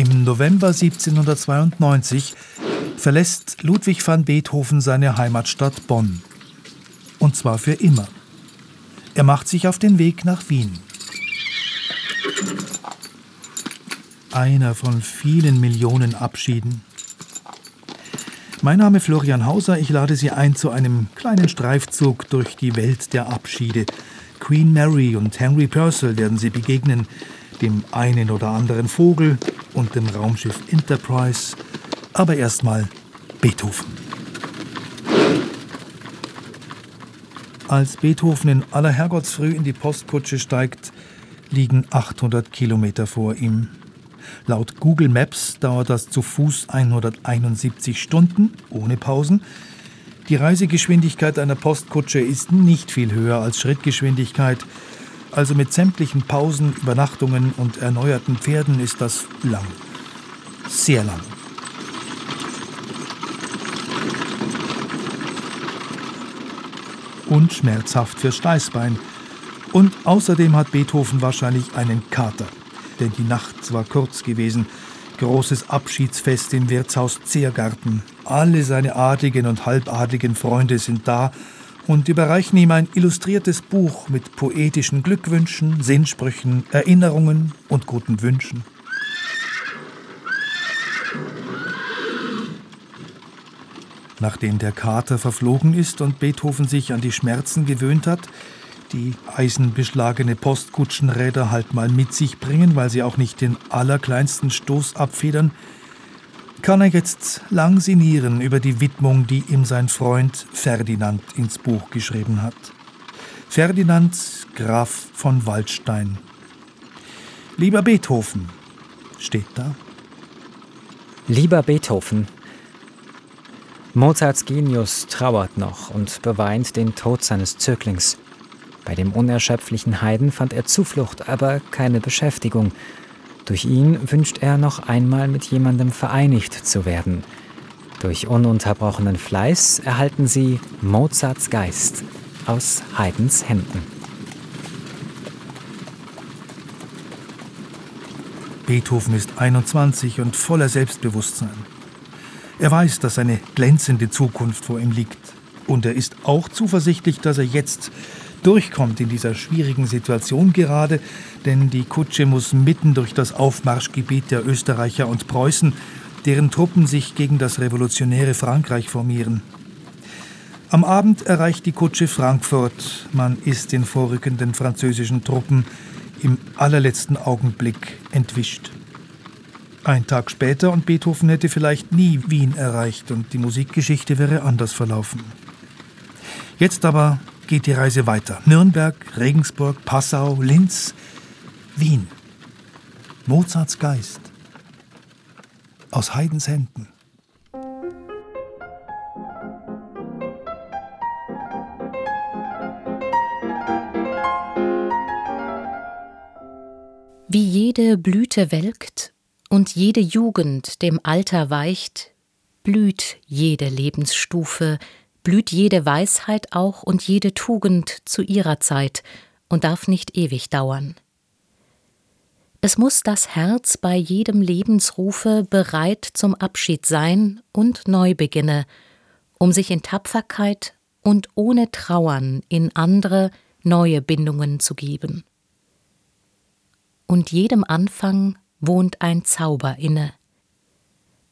Im November 1792 verlässt Ludwig van Beethoven seine Heimatstadt Bonn. Und zwar für immer. Er macht sich auf den Weg nach Wien. Einer von vielen Millionen Abschieden. Mein Name ist Florian Hauser. Ich lade Sie ein zu einem kleinen Streifzug durch die Welt der Abschiede. Queen Mary und Henry Purcell werden Sie begegnen, dem einen oder anderen Vogel und dem Raumschiff Enterprise. Aber erstmal Beethoven. Als Beethoven in aller Herrgottsfrüh in die Postkutsche steigt, liegen 800 Kilometer vor ihm. Laut Google Maps dauert das zu Fuß 171 Stunden ohne Pausen. Die Reisegeschwindigkeit einer Postkutsche ist nicht viel höher als Schrittgeschwindigkeit. Also mit sämtlichen Pausen, Übernachtungen und erneuerten Pferden ist das lang. Sehr lang. Und schmerzhaft fürs Steißbein. Und außerdem hat Beethoven wahrscheinlich einen Kater denn die Nacht war kurz gewesen. Großes Abschiedsfest im Wirtshaus Zehrgarten. Alle seine adligen und halbadligen Freunde sind da und überreichen ihm ein illustriertes Buch mit poetischen Glückwünschen, Sinnsprüchen, Erinnerungen und guten Wünschen. Nachdem der Kater verflogen ist und Beethoven sich an die Schmerzen gewöhnt hat, die eisenbeschlagene Postkutschenräder halt mal mit sich bringen, weil sie auch nicht den allerkleinsten Stoß abfedern, kann er jetzt lang sinnieren über die Widmung, die ihm sein Freund Ferdinand ins Buch geschrieben hat. Ferdinand Graf von Waldstein. Lieber Beethoven, steht da. Lieber Beethoven, Mozarts Genius trauert noch und beweint den Tod seines Zöglings. Bei dem unerschöpflichen Heiden fand er Zuflucht, aber keine Beschäftigung. Durch ihn wünscht er noch einmal mit jemandem vereinigt zu werden. Durch ununterbrochenen Fleiß erhalten sie Mozarts Geist aus Haydns Händen. Beethoven ist 21 und voller Selbstbewusstsein. Er weiß, dass eine glänzende Zukunft vor ihm liegt. Und er ist auch zuversichtlich, dass er jetzt durchkommt in dieser schwierigen Situation gerade, denn die Kutsche muss mitten durch das Aufmarschgebiet der Österreicher und Preußen, deren Truppen sich gegen das revolutionäre Frankreich formieren. Am Abend erreicht die Kutsche Frankfurt. Man ist den vorrückenden französischen Truppen im allerletzten Augenblick entwischt. Ein Tag später und Beethoven hätte vielleicht nie Wien erreicht und die Musikgeschichte wäre anders verlaufen. Jetzt aber geht die Reise weiter. Nürnberg, Regensburg, Passau, Linz, Wien. Mozarts Geist. Aus Haydns Händen. Wie jede Blüte welkt und jede Jugend dem Alter weicht, blüht jede Lebensstufe, blüht jede Weisheit auch und jede Tugend zu ihrer Zeit und darf nicht ewig dauern. Es muss das Herz bei jedem Lebensrufe bereit zum Abschied sein und neu beginne, um sich in Tapferkeit und ohne Trauern in andere neue Bindungen zu geben. Und jedem Anfang wohnt ein Zauber inne,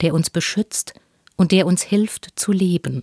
der uns beschützt und der uns hilft zu leben.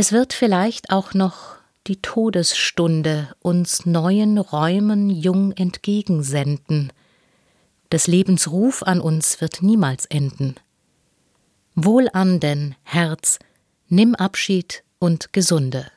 Es wird vielleicht auch noch die Todesstunde uns neuen Räumen jung entgegensenden. Des Lebens Ruf an uns wird niemals enden. Wohlan denn, Herz, nimm Abschied und Gesunde.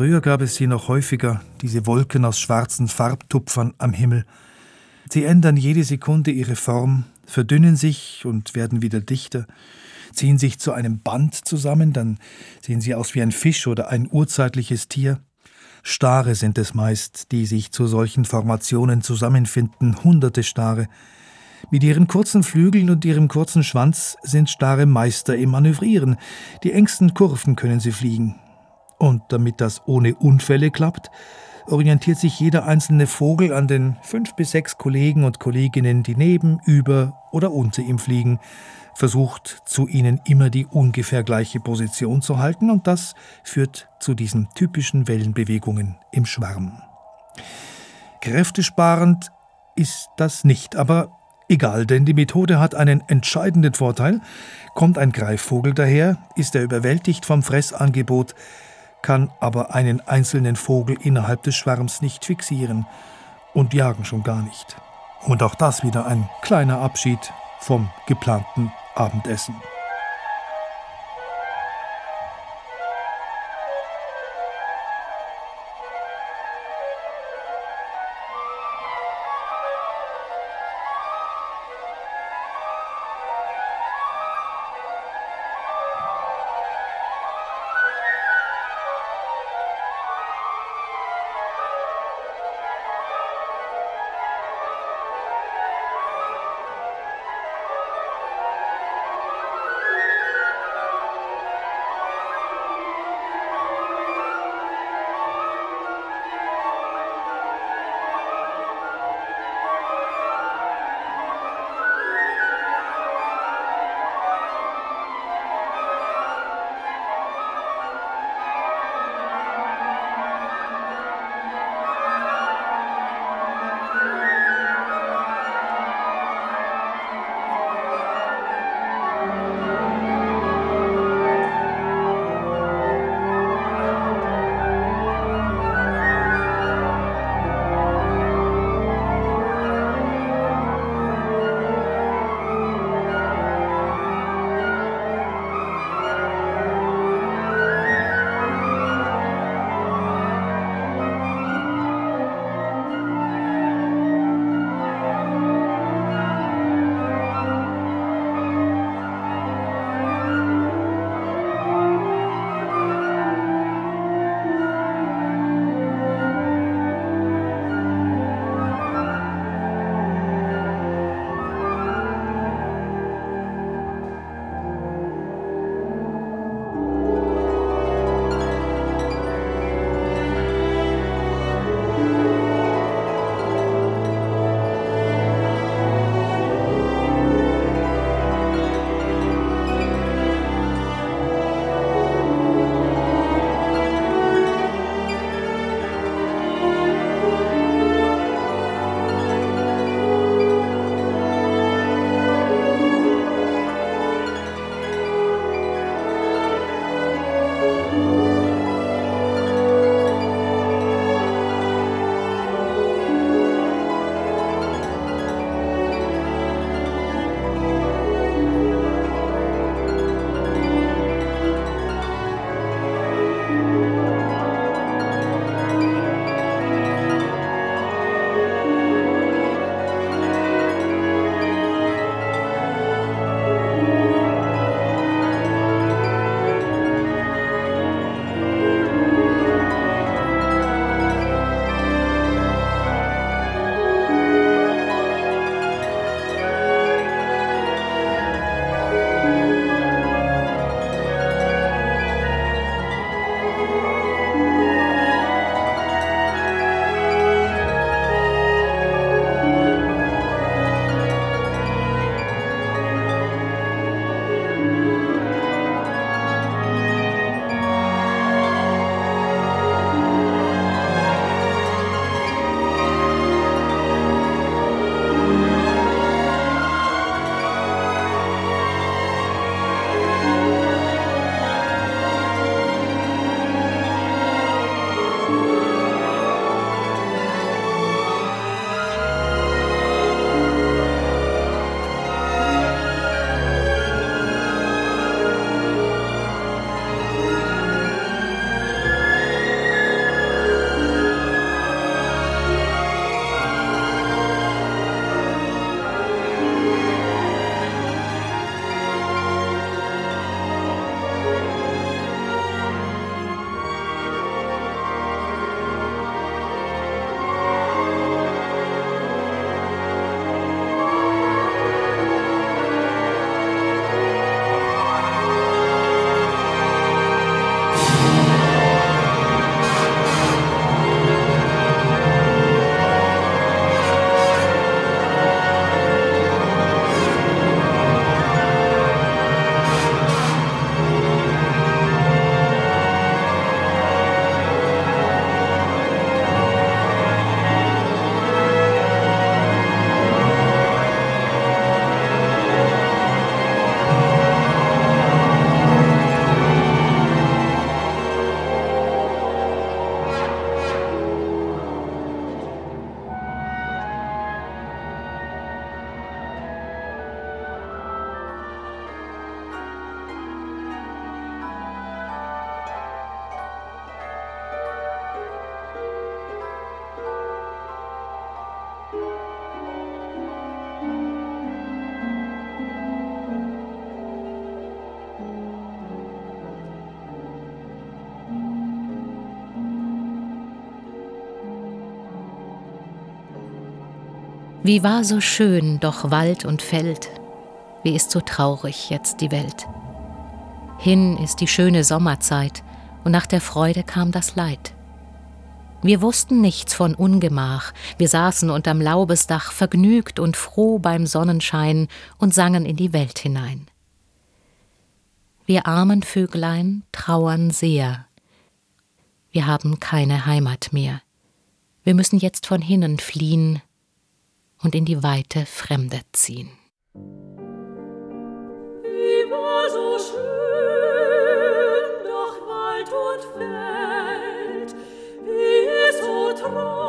Früher gab es sie noch häufiger, diese Wolken aus schwarzen Farbtupfern am Himmel. Sie ändern jede Sekunde ihre Form, verdünnen sich und werden wieder dichter, ziehen sich zu einem Band zusammen, dann sehen sie aus wie ein Fisch oder ein urzeitliches Tier. Stare sind es meist, die sich zu solchen Formationen zusammenfinden, hunderte Stare. Mit ihren kurzen Flügeln und ihrem kurzen Schwanz sind Stare Meister im Manövrieren. Die engsten Kurven können sie fliegen. Und damit das ohne Unfälle klappt, orientiert sich jeder einzelne Vogel an den fünf bis sechs Kollegen und Kolleginnen, die neben, über oder unter ihm fliegen, versucht zu ihnen immer die ungefähr gleiche Position zu halten und das führt zu diesen typischen Wellenbewegungen im Schwarm. Kräftesparend ist das nicht, aber egal, denn die Methode hat einen entscheidenden Vorteil. Kommt ein Greifvogel daher, ist er überwältigt vom Fressangebot, kann aber einen einzelnen Vogel innerhalb des Schwarms nicht fixieren und jagen schon gar nicht. Und auch das wieder ein kleiner Abschied vom geplanten Abendessen. Wie war so schön doch Wald und Feld, wie ist so traurig jetzt die Welt. Hin ist die schöne Sommerzeit, und nach der Freude kam das Leid. Wir wussten nichts von Ungemach, wir saßen unterm Laubesdach vergnügt und froh beim Sonnenschein und sangen in die Welt hinein. Wir armen Vöglein trauern sehr. Wir haben keine Heimat mehr. Wir müssen jetzt von hinnen fliehen und in die weite Fremde ziehen. Wie war so schön, doch Wald und Feld, wie so traurig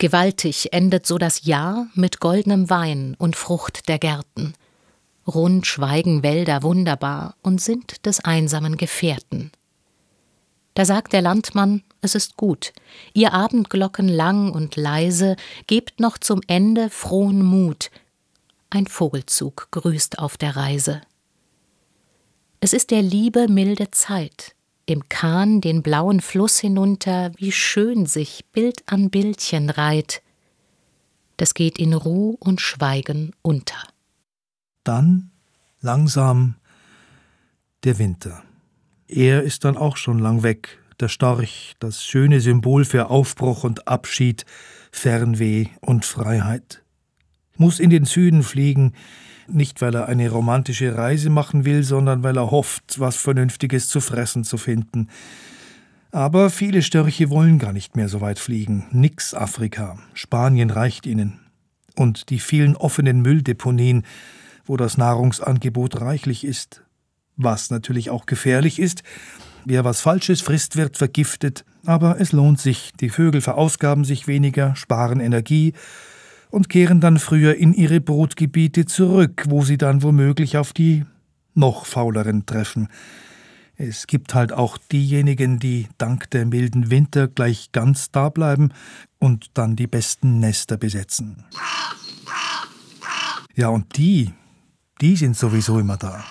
Gewaltig endet so das Jahr mit goldenem Wein und Frucht der Gärten. Rund schweigen Wälder wunderbar und sind des einsamen Gefährten. Da sagt der Landmann, es ist gut, ihr Abendglocken lang und leise, gebt noch zum Ende frohen Mut. Ein Vogelzug grüßt auf der Reise. Es ist der Liebe milde Zeit, im Kahn den blauen Fluss hinunter, wie schön sich Bild an Bildchen reiht. Das geht in Ruh und Schweigen unter. Dann langsam der Winter. Er ist dann auch schon lang weg, der Storch, das schöne Symbol für Aufbruch und Abschied, Fernweh und Freiheit. Muss in den Süden fliegen, nicht weil er eine romantische Reise machen will, sondern weil er hofft, was Vernünftiges zu fressen zu finden. Aber viele Störche wollen gar nicht mehr so weit fliegen. Nix Afrika. Spanien reicht ihnen. Und die vielen offenen Mülldeponien, wo das Nahrungsangebot reichlich ist. Was natürlich auch gefährlich ist. Wer was Falsches frisst, wird vergiftet. Aber es lohnt sich. Die Vögel verausgaben sich weniger, sparen Energie und kehren dann früher in ihre Brutgebiete zurück, wo sie dann womöglich auf die noch fauleren treffen. Es gibt halt auch diejenigen, die dank der milden Winter gleich ganz da bleiben und dann die besten Nester besetzen. Ja, und die, die sind sowieso immer da.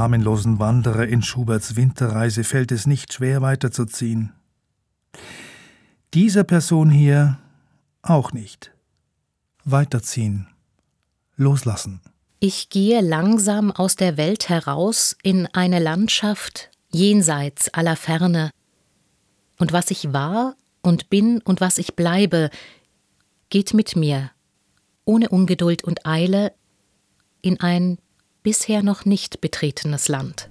Namenlosen Wanderer in Schuberts Winterreise fällt es nicht schwer weiterzuziehen. Dieser Person hier auch nicht. Weiterziehen. Loslassen. Ich gehe langsam aus der Welt heraus in eine Landschaft jenseits aller Ferne. Und was ich war und bin und was ich bleibe, geht mit mir, ohne Ungeduld und Eile, in ein bisher noch nicht betretenes Land.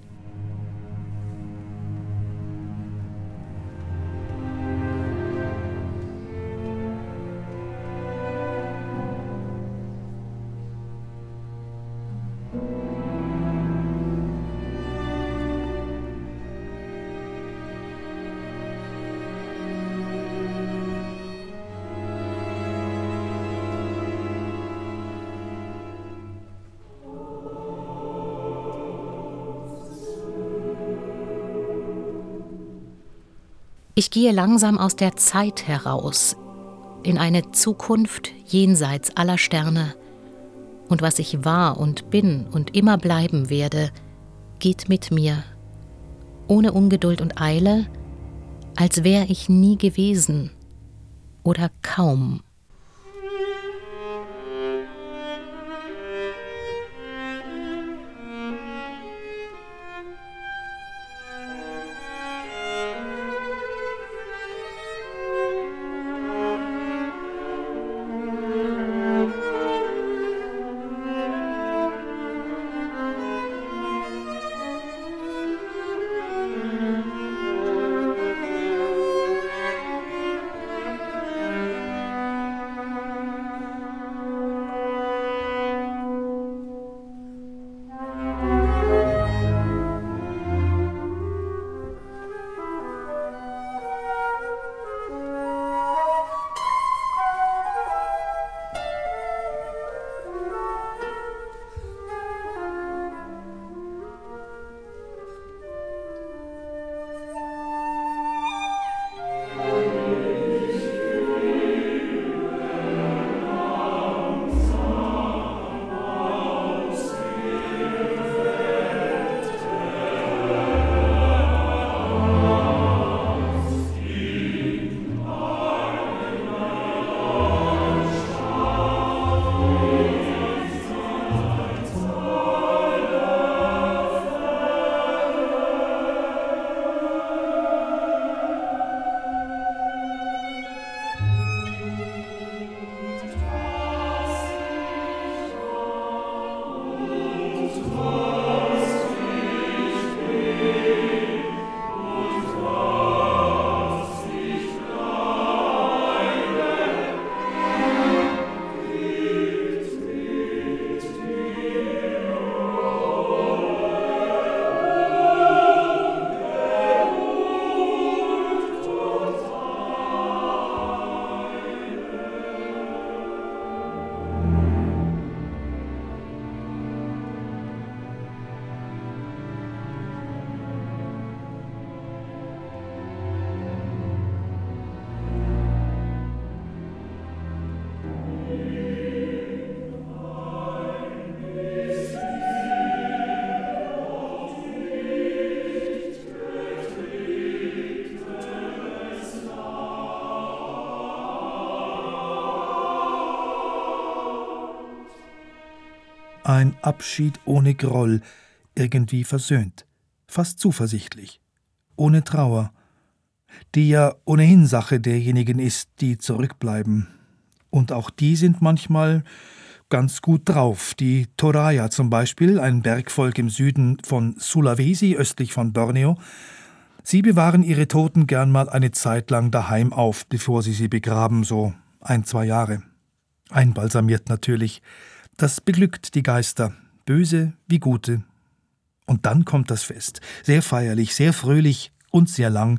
Ich gehe langsam aus der Zeit heraus, in eine Zukunft jenseits aller Sterne. Und was ich war und bin und immer bleiben werde, geht mit mir, ohne Ungeduld und Eile, als wäre ich nie gewesen oder kaum. Ein Abschied ohne Groll, irgendwie versöhnt, fast zuversichtlich, ohne Trauer, die ja ohnehin Sache derjenigen ist, die zurückbleiben. Und auch die sind manchmal ganz gut drauf. Die Toraya zum Beispiel, ein Bergvolk im Süden von Sulawesi, östlich von Borneo, Sie bewahren ihre Toten gern mal eine Zeit lang daheim auf, bevor sie sie begraben, so ein, zwei Jahre. Einbalsamiert natürlich. Das beglückt die Geister, böse wie gute. Und dann kommt das Fest, sehr feierlich, sehr fröhlich und sehr lang,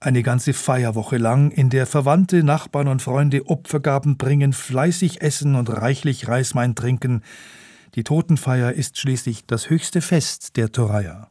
eine ganze Feierwoche lang, in der Verwandte, Nachbarn und Freunde Opfergaben bringen, fleißig essen und reichlich Reiswein trinken. Die Totenfeier ist schließlich das höchste Fest der Toraya.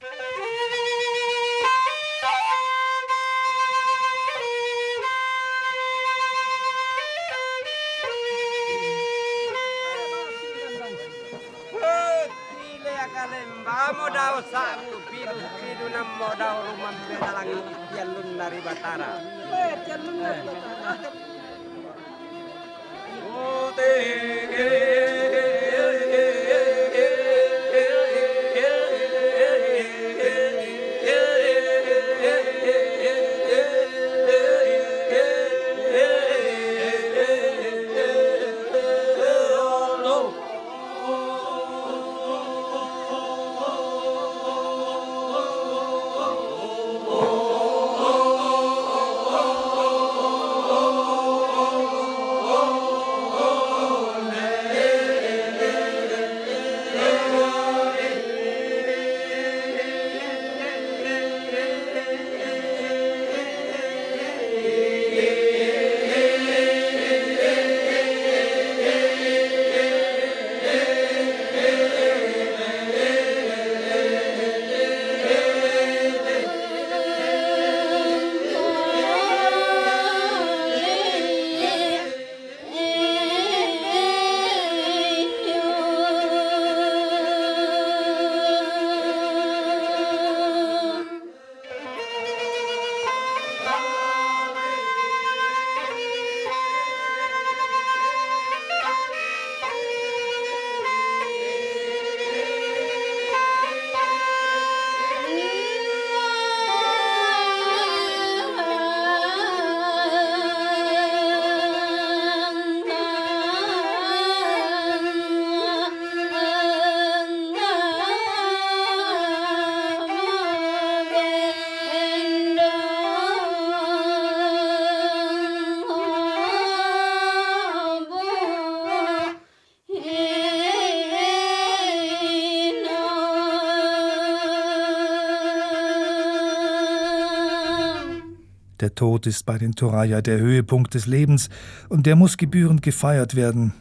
Der Tod ist bei den Toraya der Höhepunkt des Lebens und der muss gebührend gefeiert werden.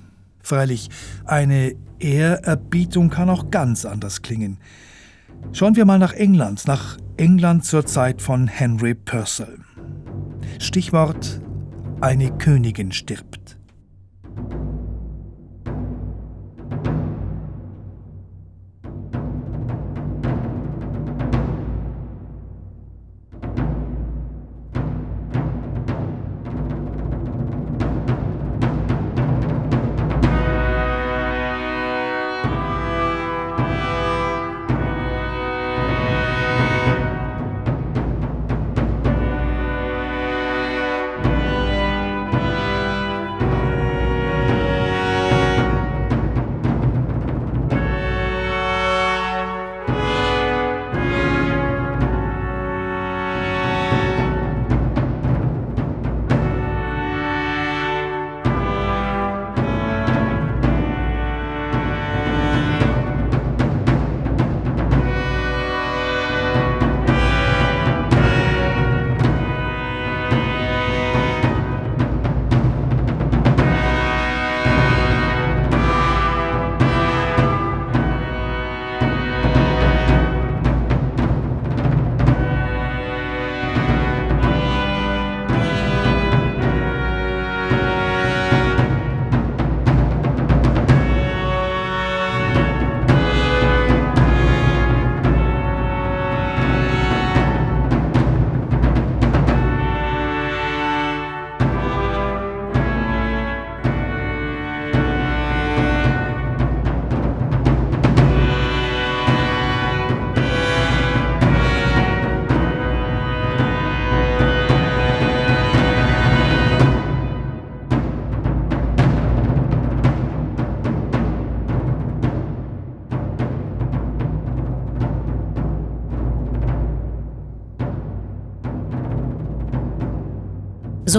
Freilich, eine Ehrerbietung kann auch ganz anders klingen. Schauen wir mal nach England, nach England zur Zeit von Henry Purcell. Stichwort eine Königin stirbt.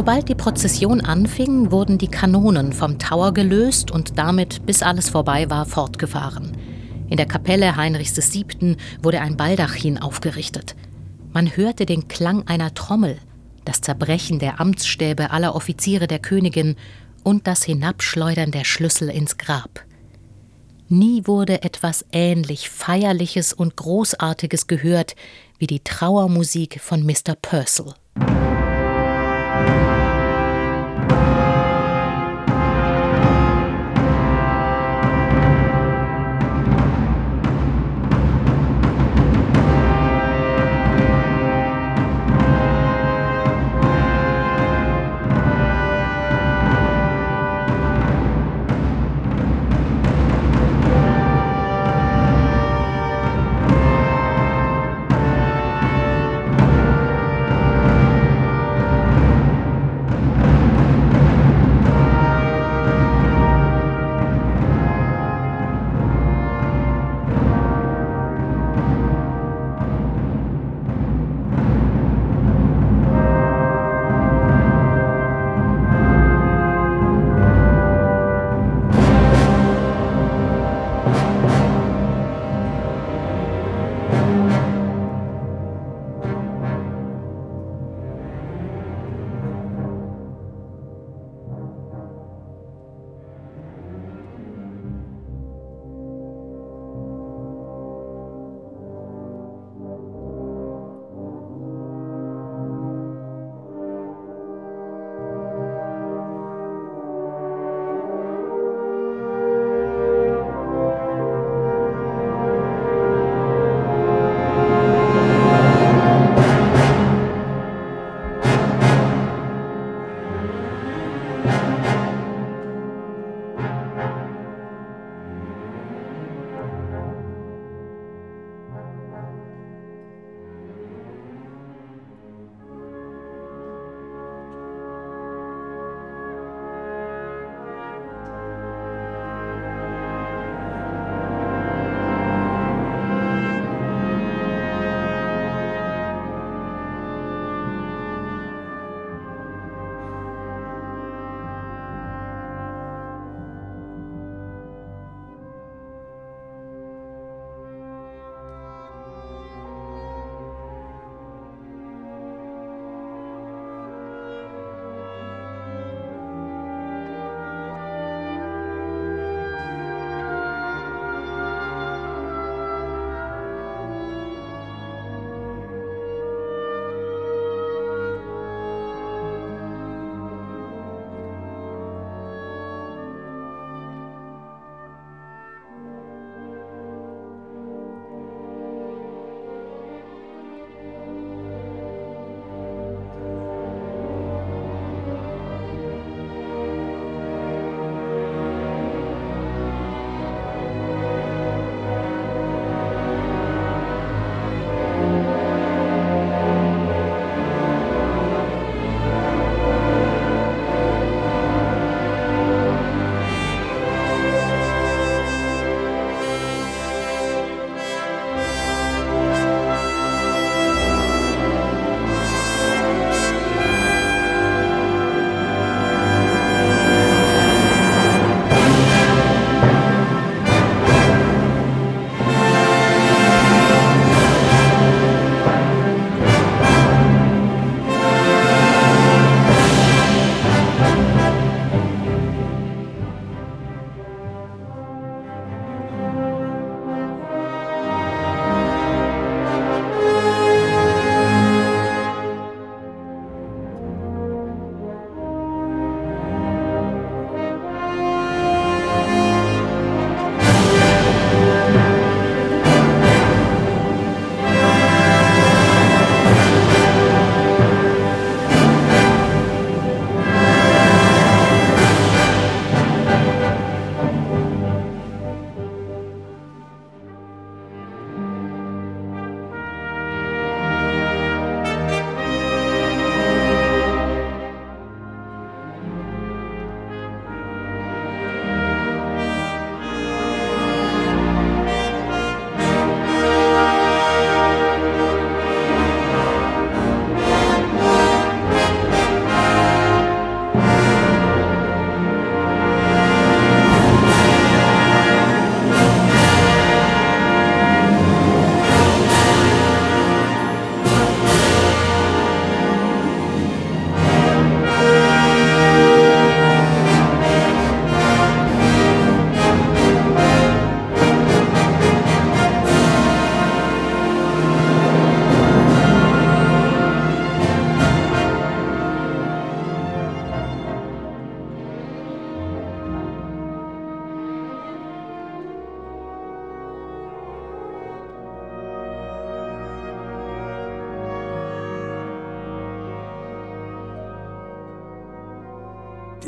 Sobald die Prozession anfing, wurden die Kanonen vom Tower gelöst und damit, bis alles vorbei war, fortgefahren. In der Kapelle Heinrichs VII. wurde ein Baldachin aufgerichtet. Man hörte den Klang einer Trommel, das Zerbrechen der Amtsstäbe aller Offiziere der Königin und das Hinabschleudern der Schlüssel ins Grab. Nie wurde etwas ähnlich Feierliches und Großartiges gehört wie die Trauermusik von Mr. Purcell.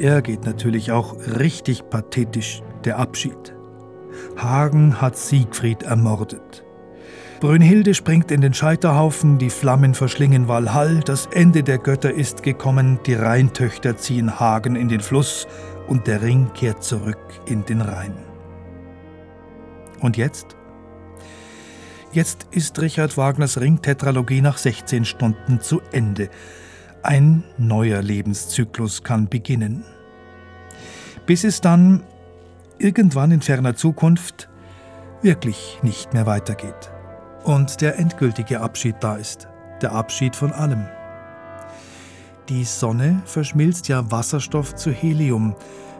Er geht natürlich auch richtig pathetisch, der Abschied. Hagen hat Siegfried ermordet. Brünnhilde springt in den Scheiterhaufen, die Flammen verschlingen Walhall, das Ende der Götter ist gekommen, die Rheintöchter ziehen Hagen in den Fluss und der Ring kehrt zurück in den Rhein. Und jetzt? Jetzt ist Richard Wagners Ringtetralogie nach 16 Stunden zu Ende. Ein neuer Lebenszyklus kann beginnen. Bis es dann irgendwann in ferner Zukunft wirklich nicht mehr weitergeht. Und der endgültige Abschied da ist. Der Abschied von allem. Die Sonne verschmilzt ja Wasserstoff zu Helium.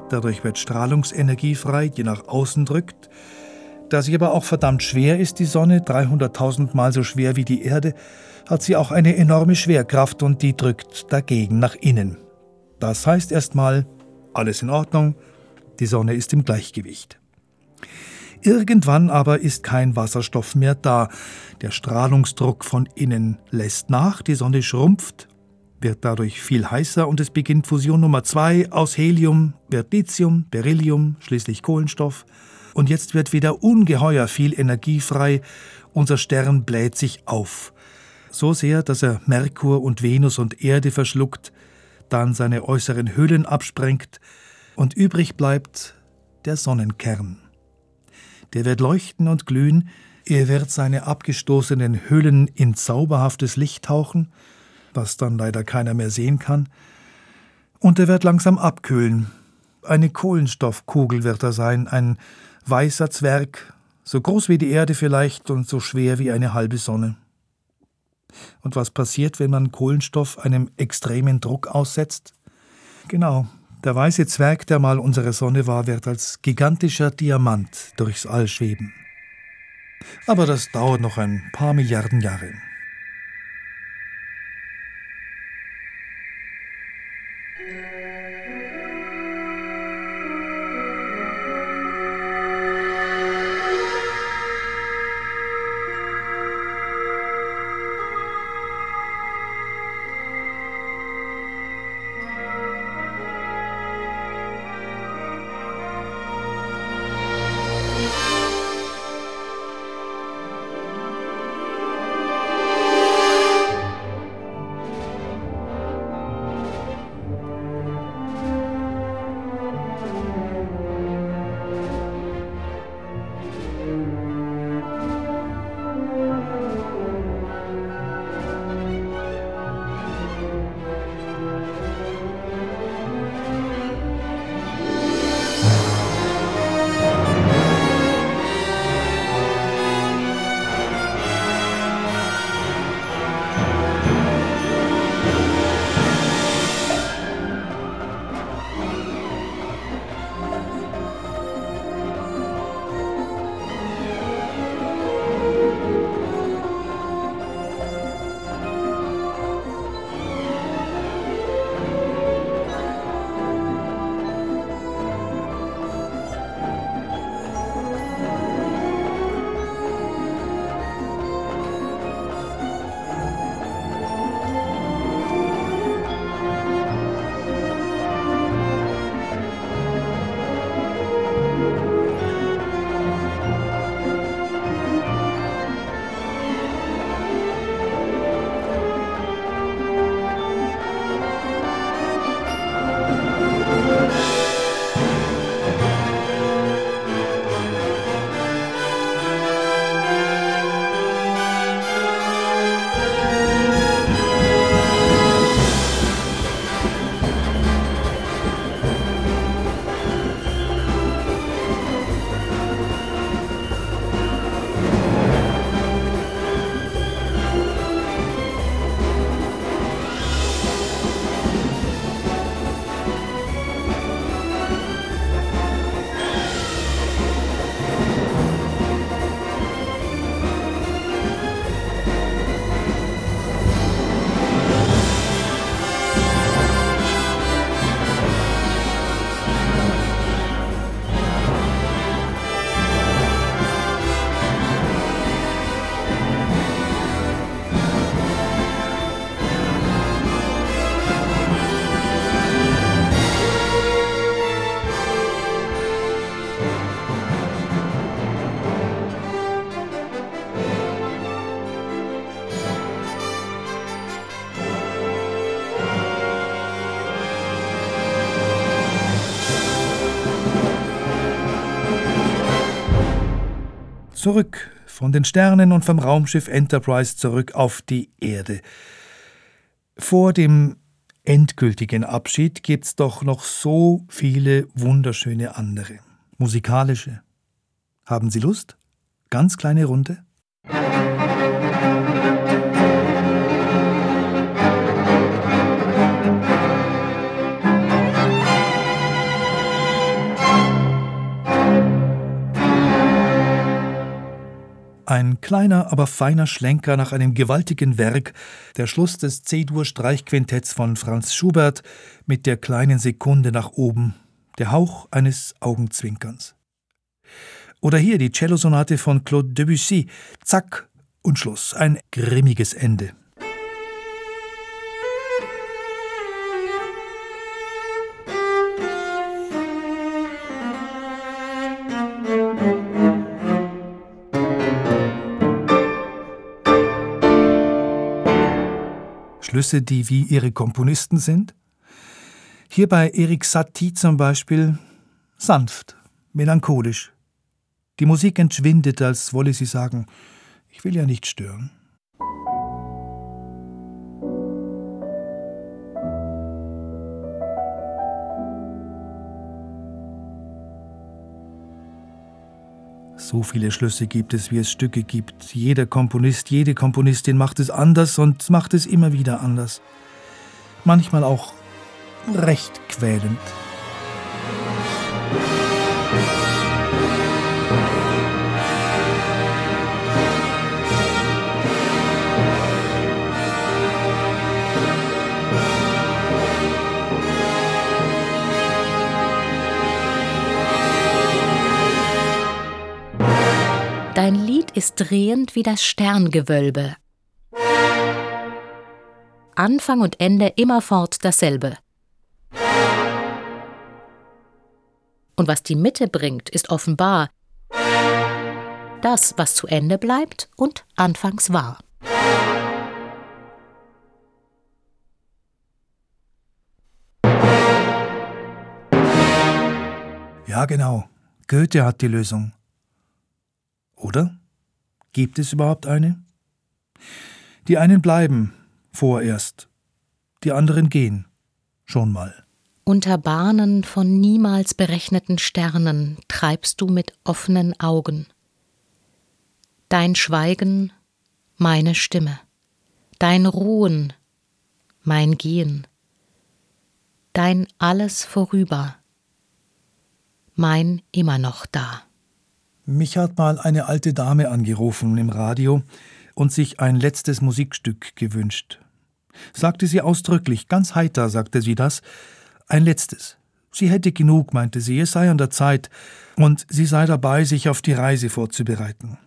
Dadurch wird Strahlungsenergie frei, die nach außen drückt. Da sie aber auch verdammt schwer ist, die Sonne, 300.000 Mal so schwer wie die Erde, hat sie auch eine enorme Schwerkraft und die drückt dagegen nach innen. Das heißt erstmal, alles in Ordnung, die Sonne ist im Gleichgewicht. Irgendwann aber ist kein Wasserstoff mehr da. Der Strahlungsdruck von innen lässt nach, die Sonne schrumpft, wird dadurch viel heißer und es beginnt Fusion Nummer zwei. Aus Helium wird Lithium, Beryllium, schließlich Kohlenstoff. Und jetzt wird wieder ungeheuer viel Energie frei. Unser Stern bläht sich auf. So sehr, dass er Merkur und Venus und Erde verschluckt, dann seine äußeren Höhlen absprengt und übrig bleibt der Sonnenkern. Der wird leuchten und glühen, er wird seine abgestoßenen Hüllen in zauberhaftes Licht tauchen, was dann leider keiner mehr sehen kann, und er wird langsam abkühlen. Eine Kohlenstoffkugel wird er sein, ein weißer Zwerg, so groß wie die Erde vielleicht und so schwer wie eine halbe Sonne. Und was passiert, wenn man Kohlenstoff einem extremen Druck aussetzt? Genau, der weiße Zwerg, der mal unsere Sonne war, wird als gigantischer Diamant durchs All schweben. Aber das dauert noch ein paar Milliarden Jahre. Zurück von den Sternen und vom Raumschiff Enterprise zurück auf die Erde. Vor dem endgültigen Abschied gibt's doch noch so viele wunderschöne andere, musikalische. Haben Sie Lust? Ganz kleine Runde? Ein kleiner, aber feiner Schlenker nach einem gewaltigen Werk, der Schluss des C-Dur-Streichquintetts von Franz Schubert mit der kleinen Sekunde nach oben, der Hauch eines Augenzwinkerns. Oder hier die Cellosonate von Claude Debussy, zack und Schluss, ein grimmiges Ende. Schlüsse, die wie ihre Komponisten sind? Hier bei Erik Satie zum Beispiel sanft, melancholisch. Die Musik entschwindet, als wolle sie sagen, ich will ja nicht stören. So viele Schlüsse gibt es, wie es Stücke gibt. Jeder Komponist, jede Komponistin macht es anders und macht es immer wieder anders. Manchmal auch recht quälend. Dein Lied ist drehend wie das Sterngewölbe. Anfang und Ende immerfort dasselbe. Und was die Mitte bringt, ist offenbar das, was zu Ende bleibt und anfangs war. Ja, genau. Goethe hat die Lösung. Oder? Gibt es überhaupt eine? Die einen bleiben vorerst, die anderen gehen schon mal. Unter Bahnen von niemals berechneten Sternen treibst du mit offenen Augen. Dein Schweigen, meine Stimme. Dein Ruhen, mein Gehen. Dein alles vorüber, mein immer noch da. Mich hat mal eine alte Dame angerufen im Radio und sich ein letztes Musikstück gewünscht. Sagte sie ausdrücklich, ganz heiter sagte sie das, ein letztes. Sie hätte genug, meinte sie, es sei an der Zeit, und sie sei dabei, sich auf die Reise vorzubereiten.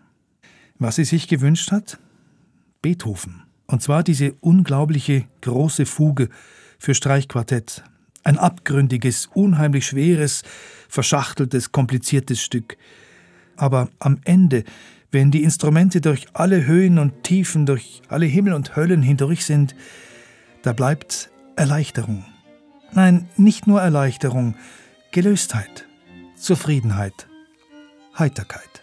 Was sie sich gewünscht hat? Beethoven. Und zwar diese unglaubliche große Fuge für Streichquartett. Ein abgründiges, unheimlich schweres, verschachteltes, kompliziertes Stück. Aber am Ende, wenn die Instrumente durch alle Höhen und Tiefen, durch alle Himmel und Höllen hindurch sind, da bleibt Erleichterung. Nein, nicht nur Erleichterung, Gelöstheit, Zufriedenheit, Heiterkeit.